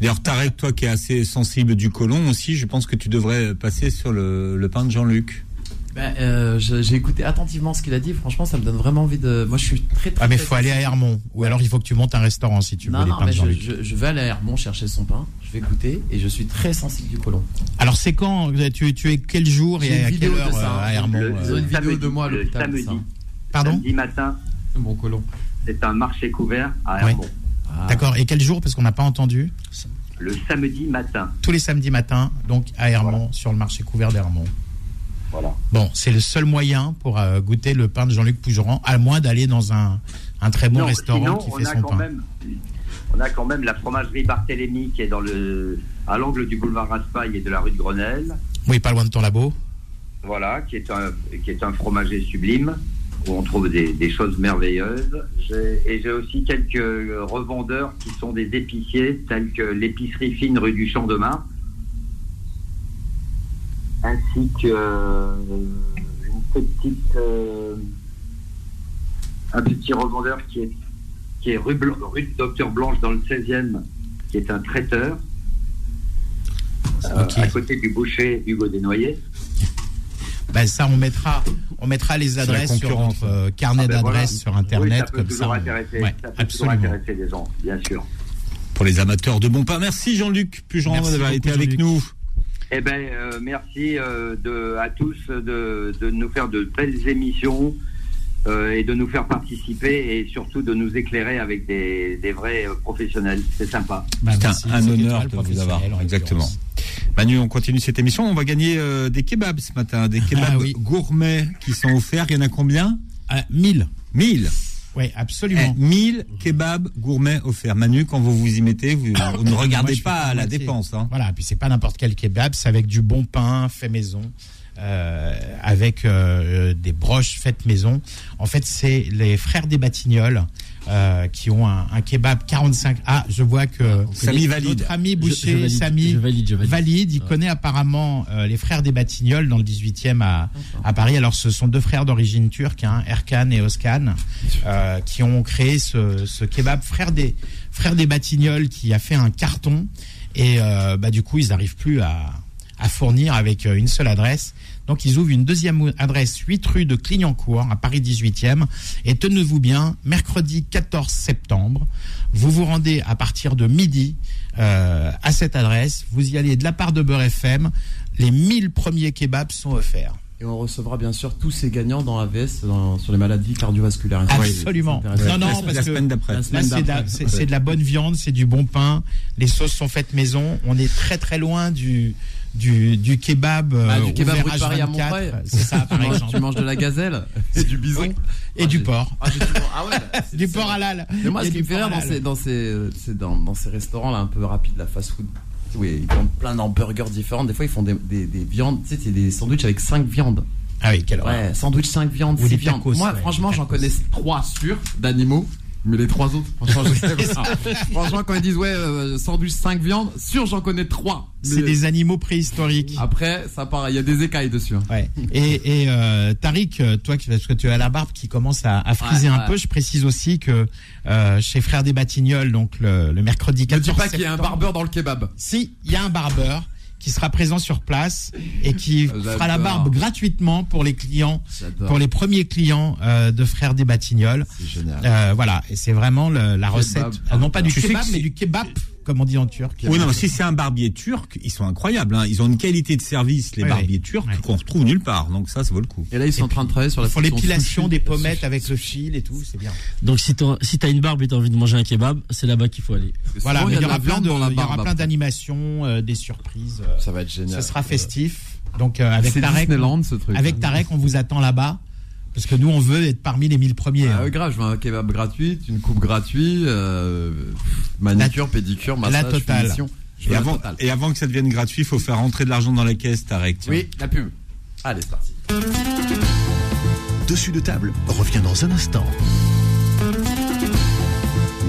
B: D'ailleurs, Tarek, toi qui es assez sensible du côlon aussi, je pense que tu devrais passer sur le, le pain de Jean-Luc.
E: Ben, euh, j'ai écouté attentivement ce qu'il a dit. Franchement, ça me donne vraiment envie de. Moi, je suis très. très
C: ah, mais il faut aller à Hermont. Ou alors, il faut que tu montes un restaurant si tu veux. Non, mais
E: je, je, vais aller à Hermont chercher son pain. Je vais goûter et je suis très sensible du colon.
C: Alors, c'est quand tu, tu es quel jour et à quelle heure ça, euh, à Hermont
E: Ils ont une vidéo de moi à l'hôpital.
F: Samedi.
C: Pardon
F: Samedi matin.
E: Mon colon.
F: C'est un marché couvert à Hermont.
C: Ah. D'accord. Et quel jour? Parce qu'on n'a pas entendu.
F: Le samedi matin.
C: Tous les samedis matins, donc à Hermont, sur le marché couvert d'Hermont. Bon, c'est le seul moyen pour euh, goûter le pain de Jean-Luc Pougeron, à moins d'aller dans un, très bon restaurant qui fait son pain.
F: on a quand même la fromagerie Barthélemy qui est dans le, à l'angle du boulevard Raspail et de la rue de Grenelle.
C: Oui, pas loin de ton labo.
F: voilà, qui est un, qui est un fromager sublime, où on trouve des, des choses merveilleuses. Et j'ai aussi quelques revendeurs qui sont des épiciers, tels que l'épicerie fine rue du Champ de Mars, ainsi que euh, une petite, euh, un petit revendeur qui est, qui est rue, Blan- rue de Docteur Blanche dans le 16e, qui est un traiteur, euh, à côté du boucher Hugo Desnoyers.
C: Ben, ça, on mettra, on mettra les adresses sur notre euh, carnet
F: Ah ben
C: d'adresses
F: voilà.
C: sur Internet.
F: Oui, ça peut
C: comme
F: toujours
C: ça,
F: intéresser,
C: ouais,
F: ça peut toujours
C: absolument.
F: intéresser les gens, bien sûr.
B: Pour les amateurs de bon pain. Merci Jean-Luc Pujan d'avoir été avec nous.
F: Eh ben, euh, merci euh, de, à tous de, de nous faire de belles émissions euh, et de nous faire participer et surtout de nous éclairer avec des, des vrais euh, professionnels. C'est sympa.
C: Ben,
B: C'est un, un honneur de vous avoir. Exactement. Manu, on continue cette émission. On va gagner euh, des kebabs ce matin, des kebabs
C: Ah oui.
B: gourmets qui sont offerts. Il y en a combien?
C: Ah, 1000.
B: 1000.
C: Oui,
B: Eh,
C: absolument.
B: 1000 kebabs gourmets offerts. Manu, quand vous vous y mettez, vous, vous ne regardez pas la dépense. Hein.
C: Voilà, puis c'est pas n'importe quel kebab, c'est avec du bon pain fait maison, euh, avec euh, des broches faites maison. En fait, c'est les frères des Batignolles euh, qui ont un, un kebab 45. Ah, je vois que
B: Samy valide.
C: notre ami Boucher,
D: je valide,
C: Samy,
D: je valide, valide.
C: Il connaît apparemment euh, les frères des Batignolles dans le 18e à, à Paris. Alors, ce sont deux frères d'origine turque, hein, Erkan et Oskan, euh, qui ont créé ce, ce kebab frère des frères des Batignolles qui a fait un carton. Et euh, bah, du coup, ils n'arrivent plus à, à fournir avec euh, une seule adresse. Donc, ils ouvrent une deuxième adresse, 8 rue de Clignancourt, à Paris 18e. Et tenez-vous bien, mercredi 14 septembre, vous vous rendez à partir de midi euh, à cette adresse. Vous y allez de la part de Beurre FM. Les 1000 premiers kebabs sont offerts.
E: Et on recevra bien sûr tous ces gagnants dans AVS dans- sur les maladies cardiovasculaires.
C: Absolument.
E: C'est intéressant.
C: Non, non, parce
B: la
C: que
B: semaine d'après.
C: C'est de la bonne viande, c'est du bon pain. Les sauces sont faites maison. On est très très loin du du, du kebab, euh,
E: Ah, du kebab
C: ouvert
E: rue de Paris à
C: H24.
E: Montreuil.
C: C'est ça, <laughs> par
E: tu, manges,
C: exemple.
E: tu manges de la gazelle <laughs> et du bison.
C: Et
E: Ah,
C: du porc.
E: Ah, j'ai du porc. Ah ouais, <laughs> c'est-
C: Du porc halal.
E: Mais moi, ce qui
C: du
E: me fait rire dans ces, dans ces, dans, dans ces restaurants-là un peu rapides, la fast-food, oui, ils vendent plein d'hamburgers différents. Des fois, ils font des, des, des viandes, tu sais, c'est des sandwichs avec 5 viandes.
C: Ah oui, quelle horreur.
E: Ouais, sandwich 5 viandes,
C: Ou
E: 6
C: des
E: viandes.
C: tacos,
E: Moi,
C: ouais,
E: franchement, j'en connais 3 sûrs d'animaux. Mais les trois autres, <laughs> franchement, quand ils disent ouais, euh, sandwich 5 viandes, sûr, j'en connais 3.
C: C'est des animaux préhistoriques.
E: Après, ça part, il y a des écailles dessus. hein.
C: Ouais. Et, et euh, Tariq, euh, toi, parce que tu as la barbe qui commence à, à friser
E: Ouais,
C: un
E: ouais.
C: peu, je précise aussi que euh, chez Frères des Batignolles, donc le, le mercredi
E: Ne
C: 14
E: dis pas qu'il y a un barbeur dans le kebab.
C: Si, il y a un barbeur qui sera présent sur place et qui fera la barbe gratuitement pour les clients, pour les premiers clients euh, de Frères des Batignolles. Euh, voilà, et c'est vraiment le- la recette, ah, non pas du kebab, mais du kebab, comme on dit en turc.
B: Oui, non, si c'est un barbier turc, ils sont incroyables. Hein. Ils ont une qualité de service, les
C: Oui,
B: barbiers
C: oui.
B: turcs, qu'on retrouve nulle part. Donc ça, ça vaut le coup.
E: Et là, ils sont en train de travailler sur la section
C: l'épilation des pommettes avec le fil et tout, c'est bien.
D: Donc si t'as si une barbe et t'as envie de manger un kebab, c'est là-bas qu'il faut aller.
C: Voilà, il y aura plein de, il y aura plein d'animations, euh, des surprises.
E: Ça va être génial.
C: Ce sera festif. Donc euh, avec
E: C'est
C: Tarek,
E: Disneyland ce truc.
C: avec Tarek, on vous attend là-bas parce que nous on veut être parmi les 1000 premiers.
E: Ah
C: hein.
E: ouais, grave, je veux un kebab gratuit, une coupe gratuite, euh, manicure, pédicure, massage,
C: la totale.
E: finition. Je veux
B: Et
E: la
B: avant,
E: totale.
B: et avant que ça devienne gratuit, il faut faire rentrer de l'argent dans la caisse, Tarek. tiens.
E: Oui, la pub. Allez, c'est parti.
A: Dessus de table revient dans un instant.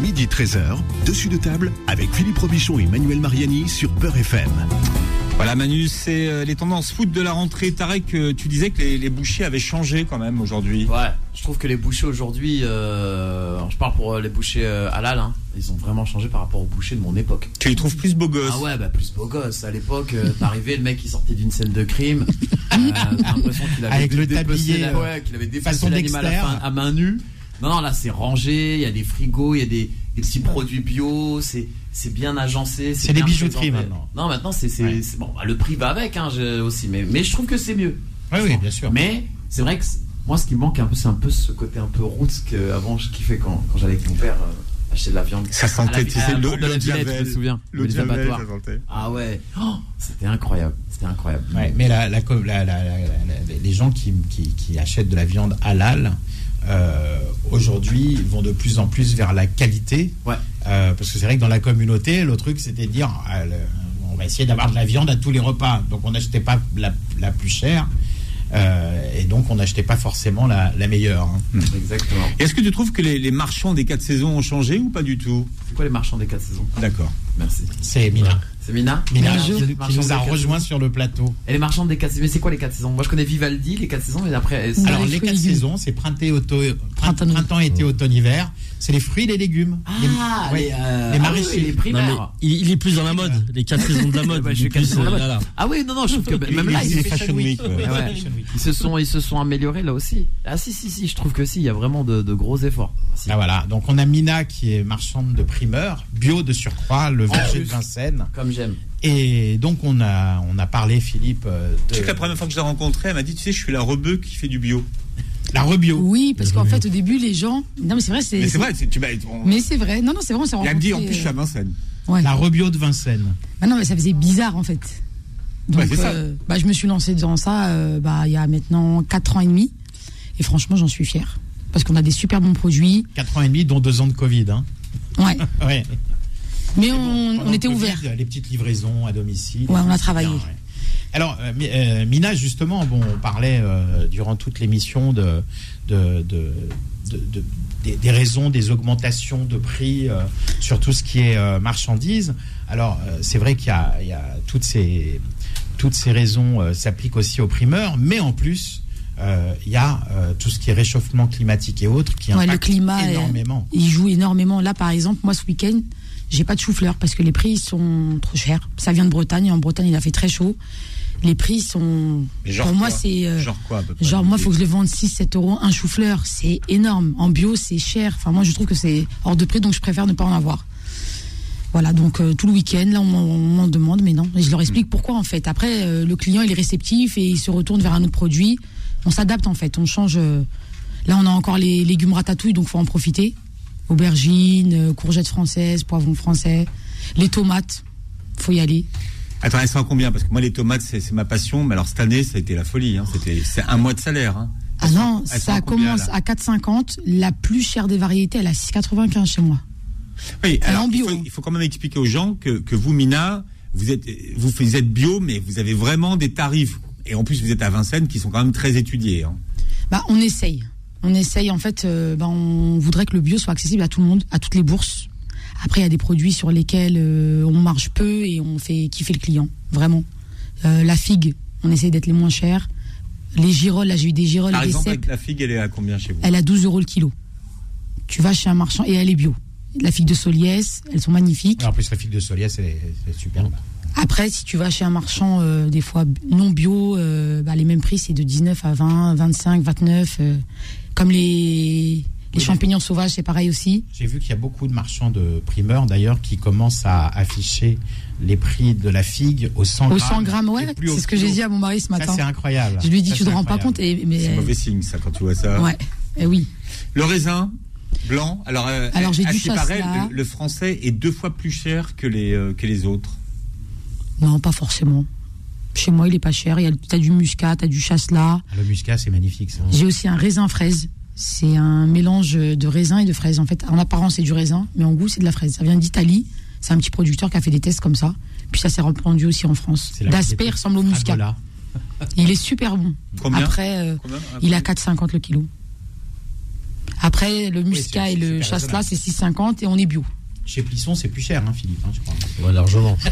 A: Midi 13h, dessus de table avec Philippe Robichon et Manuel Mariani sur Peur FM.
B: Voilà, Manu, c'est euh, les tendances foot de la rentrée. Tarek, euh, tu disais que les, les bouchers avaient changé quand même aujourd'hui.
E: Ouais, je trouve que les bouchers aujourd'hui, euh, je parle pour les bouchers halal, hein, ils ont vraiment changé par rapport aux bouchers de mon époque.
B: Tu les trouves plus beaux gosses.
E: Ah ouais, bah plus beau gosse. À l'époque, t'arrivais, le mec il sortait d'une scène de crime. <laughs> Euh, T'as l'impression qu'il avait
C: Avec le tablier,
E: la- ouais, qu'il avait dépecé
C: façon
E: l'animal à,
C: Dexter.
E: fin- à main nue. Non, non, là c'est rangé, il y a des frigos, il y a des, des petits produits bio, c'est c'est bien agencé.
C: C'est des bijouteries
E: présenté.
C: maintenant.
E: Non, maintenant c'est c'est
C: Ouais.
E: bon, bah, le prix va avec hein, je- aussi, mais mais je trouve que c'est mieux.
C: Oui, oui, bien sûr.
E: Mais c'est vrai que moi, ce qui me manque un peu, c'est un peu ce côté un peu roots qu'avant je kiffais quand, quand j'allais avec mon père euh, acheter de la viande.
B: Ça sentait, tu sais, l'eau-
E: de la
B: Javel.
E: je me souviens.
B: L'eau de
E: abattoirs. Ah ouais, Oh, c'était incroyable, c'était incroyable.
C: Ouais, mais la, la, la- la- la- la- les gens qui, qui, qui achètent de la viande halal, euh, aujourd'hui, vont de plus en plus vers la qualité.
E: Ouais.
C: Euh, parce que c'est vrai que dans la communauté, le truc, c'était de dire, ah, le- on va essayer d'avoir de la viande à tous les repas. Donc on n'achetait pas la, la plus chère. Euh, et donc, on n'achetait pas forcément la, la meilleure. hein.
E: Exactement.
B: Est-ce que tu trouves que les, les marchands des quatre saisons ont changé ou pas du tout?
E: C'est quoi les marchands des quatre saisons?
B: D'accord.
E: Merci.
C: C'est Mina.
E: C'est Mina
C: Mina
E: Bonjour.
C: qui, nous a rejoint sur le plateau.
E: Et les marchands des quatre saisons. Mais c'est quoi les quatre saisons Moi je connais Vivaldi, les quatre saisons, mais après.
C: Alors,
G: les
C: les
G: fruits et
C: quatre
G: légumes.
C: saisons, c'est printemps, auto,
G: Printemps,
C: printemps, été, automne, hiver. C'est les fruits et les légumes.
E: Ah,
C: Les-
E: les,
C: ouais,
E: euh,
C: les
E: ah
C: maraîchers.
E: oui, les
D: Non,
E: primaires.
D: il, il est plus dans la mode, les quatre saisons de la <laughs> mode.
E: Je
D: est
E: suis
D: plus, euh, là, là.
E: Ah oui, non, non, je trouve que même là,
B: Il
E: ils,
B: est Fashion Week.
E: se sont, ils se sont améliorés là aussi. Ah si, si, si, je trouve que si, il y a vraiment de, de gros efforts. Si.
C: Ah, voilà. Donc, on a Mina qui est marchande de primeurs, bio de surcroît, le verger de. Vincennes.
E: Comme j'aime.
C: Et donc, on a, on a parlé, Philippe, euh, de
B: Tu sais que la première fois que je l'ai rencontrée, elle m'a dit, tu sais, je suis la rebeu qui fait du bio.
C: la rebio.
G: Oui, parce qu'en fait, au début, les gens. Non, mais c'est vrai, c'est.
B: Mais c'est vrai, tu
G: Mais c'est vrai. Non, non, c'est vrai, on s'est
B: elle me dit, en plus, je suis à
G: euh,
B: Vincennes.
G: ouais.
C: La rebio de Vincennes.
G: Bah non, mais ça faisait bizarre en fait. Donc,
B: c'est ça.
G: euh, bah, je me suis lancée dans ça euh, bah, il y a maintenant 4 ans et demi. Et franchement, j'en suis fière. Parce qu'on a des super bons produits.
C: 4 ans et demi, dont 2 ans de Covid. Hein.
G: Ouais. <laughs>
C: Ouais.
G: Mais on, était
C: le
G: ouverts.
C: Les petites livraisons à domicile.
G: Ouais, on a travaillé.
C: bien, ouais. Alors, euh, euh, Mina, justement, bon, on parlait euh, durant toute l'émission de, de, de- de- de- des, des raisons des augmentations de prix euh, sur tout ce qui est marchandises. Alors, c'est vrai qu'il y a, il y a toutes ces toutes ces raisons s'appliquent aussi aux primeurs, mais en plus, euh, il y a euh, tout ce qui est réchauffement climatique et autres qui
G: Ouais, le
C: impacte
G: climat est-
C: énormément.
G: Il joue énormément. Là, par exemple, moi, ce week-end, j'ai pas de chou-fleur parce que les prix sont trop chers. Ça vient de Bretagne. Et en Bretagne, il a fait très chaud. Les prix sont.
B: Mais genre
G: pour moi, c'est. euh,
B: Genre quoi, à peu près
G: Genre, moi, il faut que je le vende 6-7 euros un chou-fleur. C'est énorme. En bio, c'est cher. Enfin, moi, je trouve que c'est hors de prix, donc je préfère ne pas en avoir. Voilà, donc euh, tout le week-end, là, on m'en- demande, mais non. Et je leur explique pourquoi, en fait. Après, euh, le client, il est réceptif et il se retourne vers un autre produit. On s'adapte, en fait. On change. Là, on a encore les légumes ratatouille, donc faut en profiter. Aubergines, euh, courgettes françaises, poivrons français, les tomates, faut y aller.
B: Attends, elles sont à combien? Parce que moi, les tomates, c'est ma passion. Mais alors, cette année, ça a été la folie. Hein. C'était, c'est un mois de salaire. Hein.
G: Ah non,
B: sont
G: ça
B: à combien,
G: commence à 4,50. La plus chère des variétés, elle à 6,95 chez moi.
B: Oui,
G: Elle est
B: alors,
G: en bio,
B: Il, faut,
G: hein.
B: il faut quand même expliquer aux gens que, que vous, Mina, vous êtes, vous, vous êtes bio, mais vous avez vraiment des tarifs. Et en plus, vous êtes à Vincennes qui sont quand même très étudiés. Hein.
G: Bah, on essaye. On essaye, en fait, euh, bah, on voudrait que le bio soit accessible à tout le monde, à toutes les bourses. Après, il y a des produits sur lesquels euh, on marge peu et on fait kiffer le client, vraiment. Euh, la figue, on essaye d'être les moins chers. Les girolles, là, j'ai eu des girolles
B: Par
G: et des
B: exemple,
G: cèpes.
B: la figue, elle est à combien chez vous
G: Elle a 12 euros le kilo. Tu vas chez un marchand et elle est bio. La figue de Soliès, elles sont magnifiques.
C: En plus, la figue de Solia, c'est c'est superbe.
G: Après, si tu vas chez un marchand, euh, des fois non bio, euh, bah, les mêmes prix, c'est de 19 à 20, 25, 29. euh, comme les, les
C: Oui,
G: champignons sauvages, c'est pareil aussi.
C: J'ai vu qu'il y a beaucoup de marchands de primeurs d'ailleurs qui commencent à afficher les prix de la figue au 100
G: Au
C: grammes.
G: 100 grammes, ouais,
C: et au
G: c'est ce que j'ai dit à mon mari ce
C: Ça,
G: matin.
C: c'est incroyable.
G: Je lui ai dit,
C: Ça,
G: tu te
C: c'est
G: rends pas compte et, mais,
B: C'est mauvais signe, ça, quand tu vois ça.
G: Ouais, eh oui.
B: Le raisin blanc, alors, euh,
G: Alors, j'ai du
B: le, le français est deux fois plus cher que les, euh, que les autres.
G: Non, pas forcément. Chez moi, il est pas cher. Il y a, t'as du muscat, t'as du chasselas.
C: Ah, Le muscat, c'est magnifique ça.
G: J'ai aussi un raisin fraise. C'est un mélange de raisin et de fraise. En fait, en apparence, c'est du raisin, mais en goût, c'est de la fraise. Ça vient d'Italie. C'est un petit producteur qui a fait des tests comme ça. Puis ça s'est répandu aussi en France.
C: Variété
G: ressemble au muscat. <laughs> Il est super bon.
B: Combien
G: Après, euh,
B: Combien
G: il a 4,50 le kilo. Après, le muscat et le chasselas, c'est 6,50 et on est bio.
C: Chez Plisson, c'est plus cher, hein, Philippe, hein, je crois.
D: Ouais, largement. <laughs>
C: Chez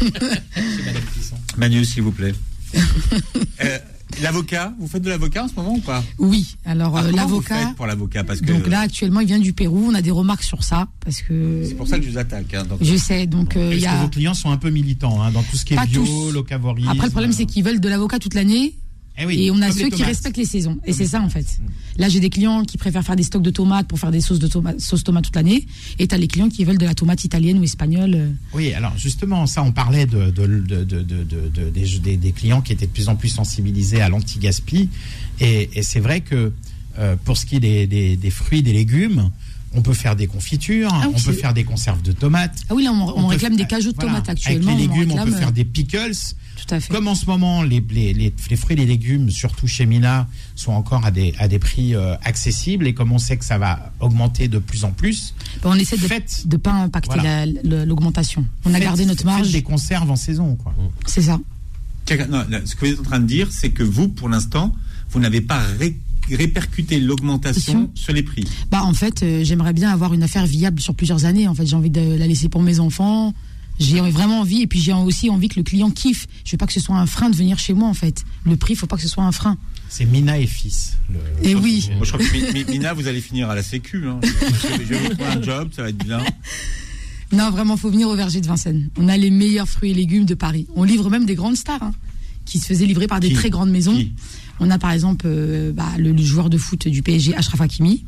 C: Madame Plisson.
B: Manu, s'il vous plaît. <laughs> Euh, l'avocat, vous faites de l'avocat en ce moment ou pas?
G: Oui, alors
B: Ah,
G: euh, l'avocat.
B: faites pour l'avocat? Parce que
G: Donc là, actuellement, il vient du Pérou. On a des remarques sur ça parce que
B: c'est pour ça que je vous attaque. hein, donc-
G: je sais. Donc euh,
C: que vos clients sont un peu militants hein, dans tout ce qui est
G: Pas
C: bio, locavorisme
G: Après, le problème, c'est qu'ils veulent de l'avocat toute l'année.
C: Eh oui,
G: et on a ceux qui respectent les saisons. Et c'est ça, en fait. Là, j'ai des clients qui préfèrent faire des stocks de tomates pour faire des sauces de tomates, sauce tomate toute l'année. Et t'as les clients qui veulent de la tomate italienne ou espagnole. euh.
C: Oui, alors justement, ça, on parlait de, de- de- de- de- de- de- des, clients qui étaient de plus en plus sensibilisés à l'anti-gaspi. Et, et c'est vrai que euh, pour ce qui est des, des- des fruits, des légumes, on peut faire des confitures,
G: Ah oui,
C: on peut faire des conserves de tomates.
G: Ah oui, là, on, réclame des cajots de
C: voilà.
G: tomates actuellement.
C: Avec les légumes, on,
G: réclame,
C: peut faire
G: euh,
C: des pickles.
G: Tout à fait.
C: Comme en ce moment, les, les, les- les fruits et les légumes, surtout chez Mina, sont encore à des, à des prix euh, accessibles et comme on sait que ça va augmenter de plus en plus,
G: on essaie de ne pas impacter
C: Voilà.
G: la- l'augmentation. On a gardé notre marge.
C: des conserves en saison. Quoi.
G: C'est ça.
B: Non, ce que vous êtes en train de dire, c'est que vous, pour l'instant, vous n'avez pas ré- répercuté l'augmentation
G: Sur-
B: sur les prix.
G: Bah en fait, euh, j'aimerais bien avoir une affaire viable sur plusieurs années. En fait, j'ai envie de la laisser pour mes enfants. J'ai vraiment envie et puis j'ai aussi envie que le client kiffe. Je veux pas que ce soit un frein de venir chez moi en fait. Le prix, faut pas que ce soit un frein.
C: C'est Mina et fils. le-
G: Et oui.
B: Moi, je crois que Mi- Mi- Mina, vous allez finir à la Sécu. Hein. Je vais vous un job, ça va être bien. <laughs>
G: Non, vraiment, faut venir au verger de Vincennes. On a les meilleurs fruits et légumes de Paris. On livre même des grandes stars hein, qui se faisaient livrer par des
B: Qui
G: très grandes maisons. On a par exemple euh, bah, le, le joueur de foot du PSG, Ashraf Hakimi.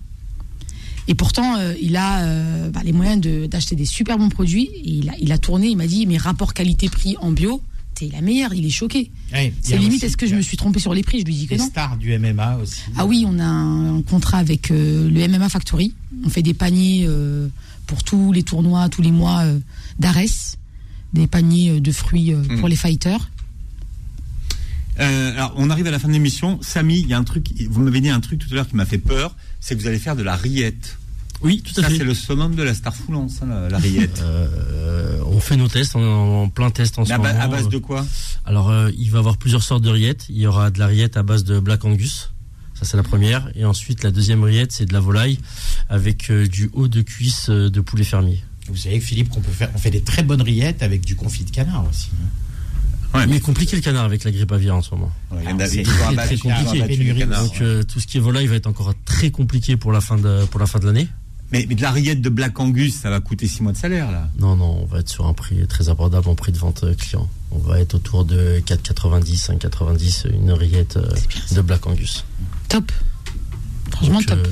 G: Et pourtant, euh, il a euh, bah, les moyens de- d'acheter des super bons produits. Et il, a, il a tourné, il m'a dit, mes rapports qualité-prix en bio, t'es la meilleure. Il est choqué.
C: Ouais,
G: C'est limite, est-ce que je me suis trompé sur les prix? Je lui dis que non.
C: stars du MMA aussi.
G: Ah oui, on a un, un contrat avec euh, le MMA Factory. On fait des paniers euh, pour tous les tournois, tous les mois euh, d'Ares. Des paniers de fruits pour les fighters.
B: Euh, alors, on arrive à la fin de l'émission. Samy, il y a un truc, vous m'avez dit un truc tout à l'heure qui m'a fait peur, c'est que vous allez faire de la rillette.
D: Oui, tout à
B: Ça,
D: fait.
B: c'est le summum de la star foulance, hein, la, la rillette.
D: Euh, on fait nos tests, on est en plein test en
B: Mais
D: ce
B: à,
D: moment.
B: à base de quoi?
D: Alors, euh, il va y avoir plusieurs sortes de rillettes. Il y aura de la rillette à base de Black Angus. Ça, c'est la première. Et ensuite, la deuxième rillette, c'est de la volaille avec euh, du haut de cuisse euh, de poulet fermier.
C: Vous savez, Philippe, qu'on peut faire, on fait des très bonnes rillettes avec du confit de canard aussi. hein.
B: Ouais,
D: Mais compliqué le canard avec la grippe aviaire en ce moment.
B: Ouais, il y en a-
C: Ah, c'est
B: ont
C: très, très compliqué.
D: Donc, euh, tout ce qui est volaille va être encore très compliqué pour la fin de, pour la fin de l'année.
B: mais, mais de la rillette de Black Angus, ça va coûter 6 mois de salaire, là.
D: Non, non, on va être sur un prix très abordable en prix de vente euh, client. On va être autour de 4,90, 5,90 une rillette euh, de Black Angus.
G: Top. Franchement,
D: Donc,
G: top.
D: euh,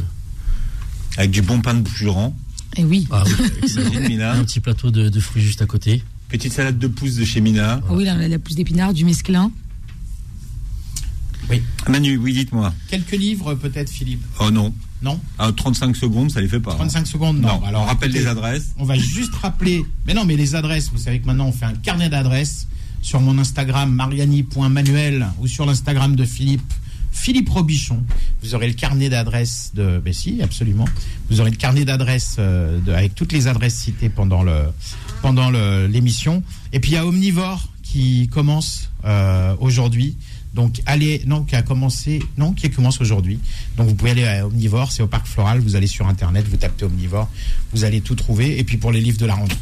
B: Avec du bon pain de boucheron.
G: Et oui.
D: ah oui, <laughs>
B: Mina.
D: un petit plateau de, de fruits juste à côté.
B: Petite salade de pouces de chez Mina.
G: Ah oui, là, on a la pousse d'épinards, du mesclin.
B: Manu, oui, dites-moi.
C: Quelques livres, peut-être, Philippe
B: Oh non.
C: Non
B: Ah, 35 secondes, ça les fait pas.
C: 35 secondes Non.
B: Non, on rappelle les adresses.
C: On va juste rappeler. Mais non, mais les adresses, vous savez que maintenant on fait un carnet d'adresses sur mon Instagram mariani.manuel ou sur l'Instagram de Philippe. Philippe Robichon, vous aurez le carnet d'adresses de. Ben si, absolument. Vous aurez le carnet d'adresses euh, de- avec toutes les adresses citées pendant le pendant l'émission. Et puis il y a Omnivore qui commence euh, aujourd'hui. Donc allez, non, qui a commencé, non, qui commence aujourd'hui. Donc vous pouvez aller à Omnivore, c'est au Parc Floral. Vous allez sur internet, vous tapez Omnivore, vous allez tout trouver. Et puis pour les livres de la rentrée,